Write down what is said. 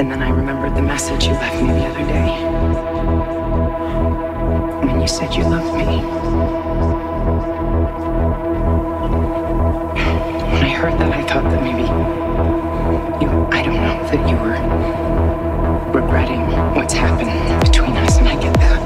And then I remembered the message you left me the other day. When you said you loved me. When I heard that, I thought that maybe you, I don't know, that you were regretting what's happened between us, and I get that.